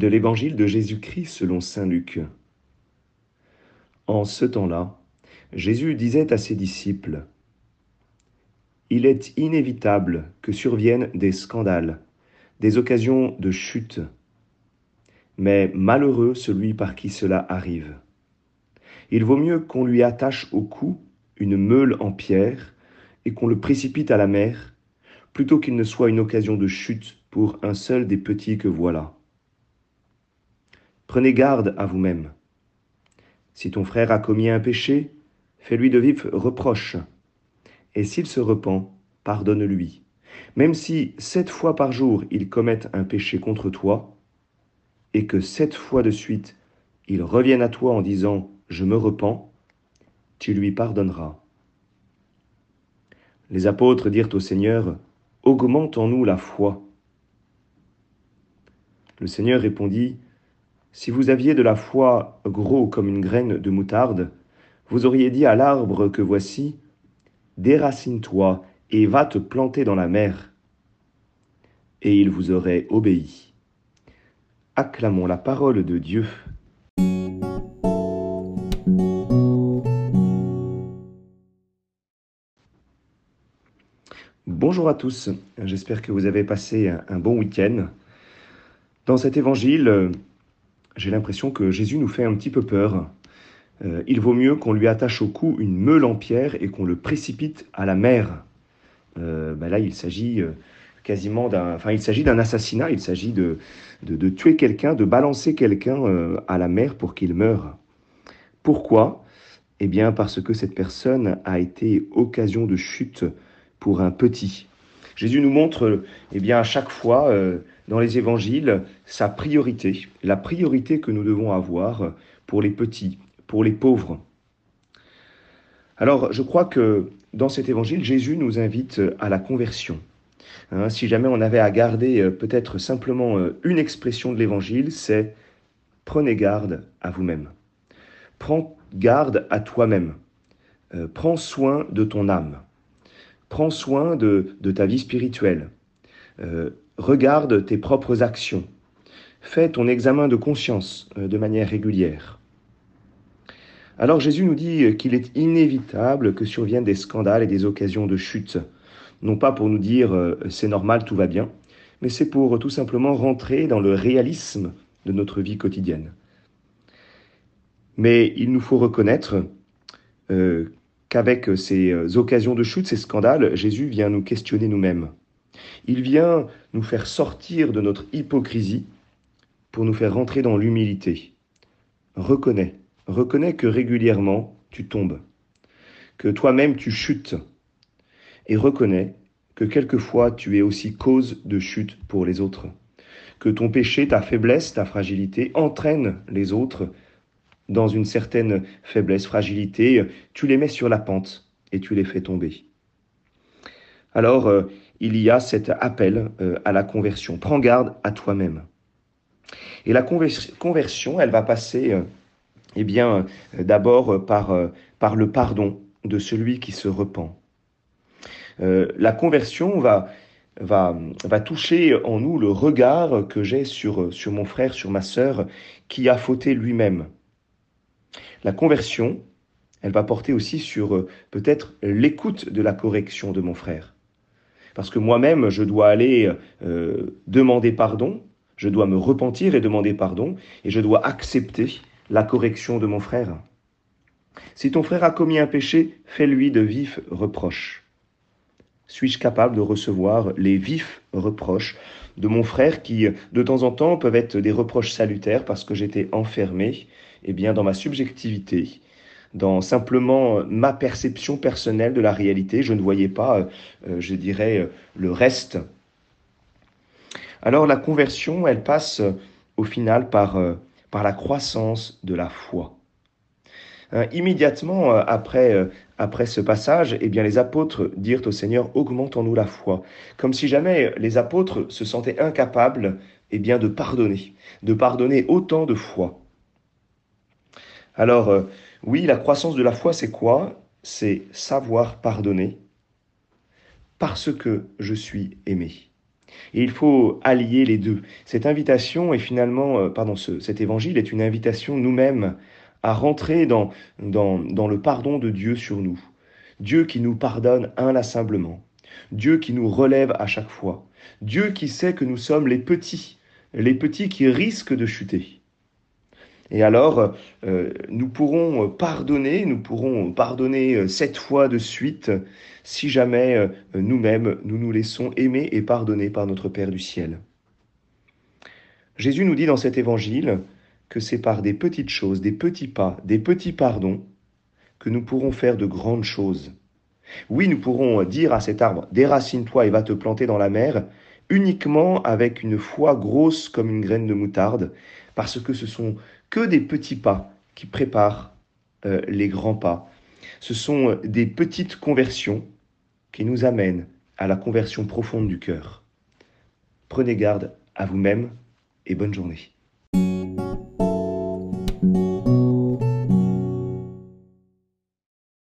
de l'Évangile de Jésus-Christ selon Saint Luc. En ce temps-là, Jésus disait à ses disciples, Il est inévitable que surviennent des scandales, des occasions de chute, mais malheureux celui par qui cela arrive. Il vaut mieux qu'on lui attache au cou une meule en pierre et qu'on le précipite à la mer, plutôt qu'il ne soit une occasion de chute pour un seul des petits que voilà. Prenez garde à vous-même. Si ton frère a commis un péché, fais-lui de vifs reproches. Et s'il se repent, pardonne-lui. Même si sept fois par jour il commette un péché contre toi, et que sept fois de suite il revienne à toi en disant Je me repens, tu lui pardonneras. Les apôtres dirent au Seigneur Augmente en nous la foi. Le Seigneur répondit si vous aviez de la foi gros comme une graine de moutarde, vous auriez dit à l'arbre que voici, Déracine-toi et va te planter dans la mer, et il vous aurait obéi. Acclamons la parole de Dieu. Bonjour à tous, j'espère que vous avez passé un bon week-end. Dans cet évangile, j'ai l'impression que Jésus nous fait un petit peu peur. Euh, il vaut mieux qu'on lui attache au cou une meule en pierre et qu'on le précipite à la mer. Euh, ben là, il s'agit euh, quasiment d'un, assassinat. Il s'agit de, tuer quelqu'un, de balancer quelqu'un à la mer pour qu'il meure. Pourquoi? Eh bien, parce que cette personne a été occasion de chute pour un petit. Jésus nous montre, eh bien, à chaque fois dans les évangiles sa priorité, la priorité que nous devons avoir pour les petits, pour les pauvres. Alors, je crois que dans cet évangile, Jésus nous invite à la conversion. Hein, si jamais on avait à garder euh, peut-être simplement euh, une expression de l'évangile, c'est prenez garde à vous-même. Prends garde à toi-même. Euh, prends soin de ton âme. Prends soin de, ta vie spirituelle. Regarde tes propres actions. Fais ton examen de conscience euh, de manière régulière. Alors Jésus nous dit qu'il est inévitable que surviennent des scandales et des occasions de chute. Non pas pour nous dire euh, c'est normal, tout va bien, mais c'est pour tout simplement rentrer dans le réalisme de notre vie quotidienne. Mais il nous faut reconnaître euh, qu'avec ces occasions de chute, ces scandales, Jésus vient nous questionner nous-mêmes. Il vient nous faire sortir de notre hypocrisie pour nous faire rentrer dans l'humilité. Reconnais, reconnais que régulièrement tu tombes, que toi-même tu chutes, et reconnais que quelquefois tu es aussi cause de chute pour les autres, que ton péché, ta faiblesse, ta fragilité entraînent les autres dans une certaine faiblesse, fragilité, tu les mets sur la pente et tu les fais tomber. Alors, euh, il y a cet appel euh, à la conversion. Prends garde à toi-même. Et la conversion, elle va passer, euh, eh bien, euh, d'abord par, par le pardon de celui qui se repent. la conversion va, va, va toucher en nous le regard que j'ai sur, sur mon frère, sur ma sœur, qui a fauté lui-même. La conversion, elle va porter aussi sur peut-être l'écoute de la correction de mon frère. Parce que moi-même, je dois aller euh, demander pardon, je dois me repentir et demander pardon, et je dois accepter la correction de mon frère. Si ton frère a commis un péché, fais-lui de vifs reproches. Suis-je capable de recevoir les vifs reproches de mon frère qui, de temps en temps, peuvent être des reproches salutaires parce que j'étais enfermé, eh bien, dans ma subjectivité, dans simplement ma perception personnelle de la réalité. Je ne voyais pas, euh, je dirais, le reste. Alors la conversion, elle passe au final par, euh, par la croissance de la foi. Hein, immédiatement euh, après, après ce passage, eh bien, les apôtres dirent au Seigneur, augmentons-nous la foi. Comme si jamais les apôtres se sentaient incapables eh bien, de pardonner, de pardonner autant de fois. Alors, oui, la croissance de la foi, c'est quoi? C'est savoir pardonner parce que je suis aimé. Et il faut allier les deux. Cette invitation est finalement, euh, pardon, ce, cet évangile est une invitation nous-mêmes à rentrer dans, le pardon de Dieu sur nous. Dieu qui nous pardonne inlassablement. Dieu qui nous relève à chaque fois. Dieu qui sait que nous sommes les petits, les petits qui risquent de chuter. Et alors, euh, nous pourrons pardonner, nous pourrons pardonner sept fois de suite si jamais euh, nous-mêmes nous nous laissons aimer et pardonner par notre Père du ciel. Jésus nous dit dans cet évangile que c'est par des petites choses, des petits pas, des petits pardons que nous pourrons faire de grandes choses. Oui, nous pourrons dire à cet arbre, déracine-toi et va te planter dans la mer, uniquement avec une foi grosse comme une graine de moutarde, parce que ce sont que des petits pas qui préparent euh, les grands pas. Ce sont des petites conversions qui nous amènent à la conversion profonde du cœur. Prenez garde à vous-même et bonne journée.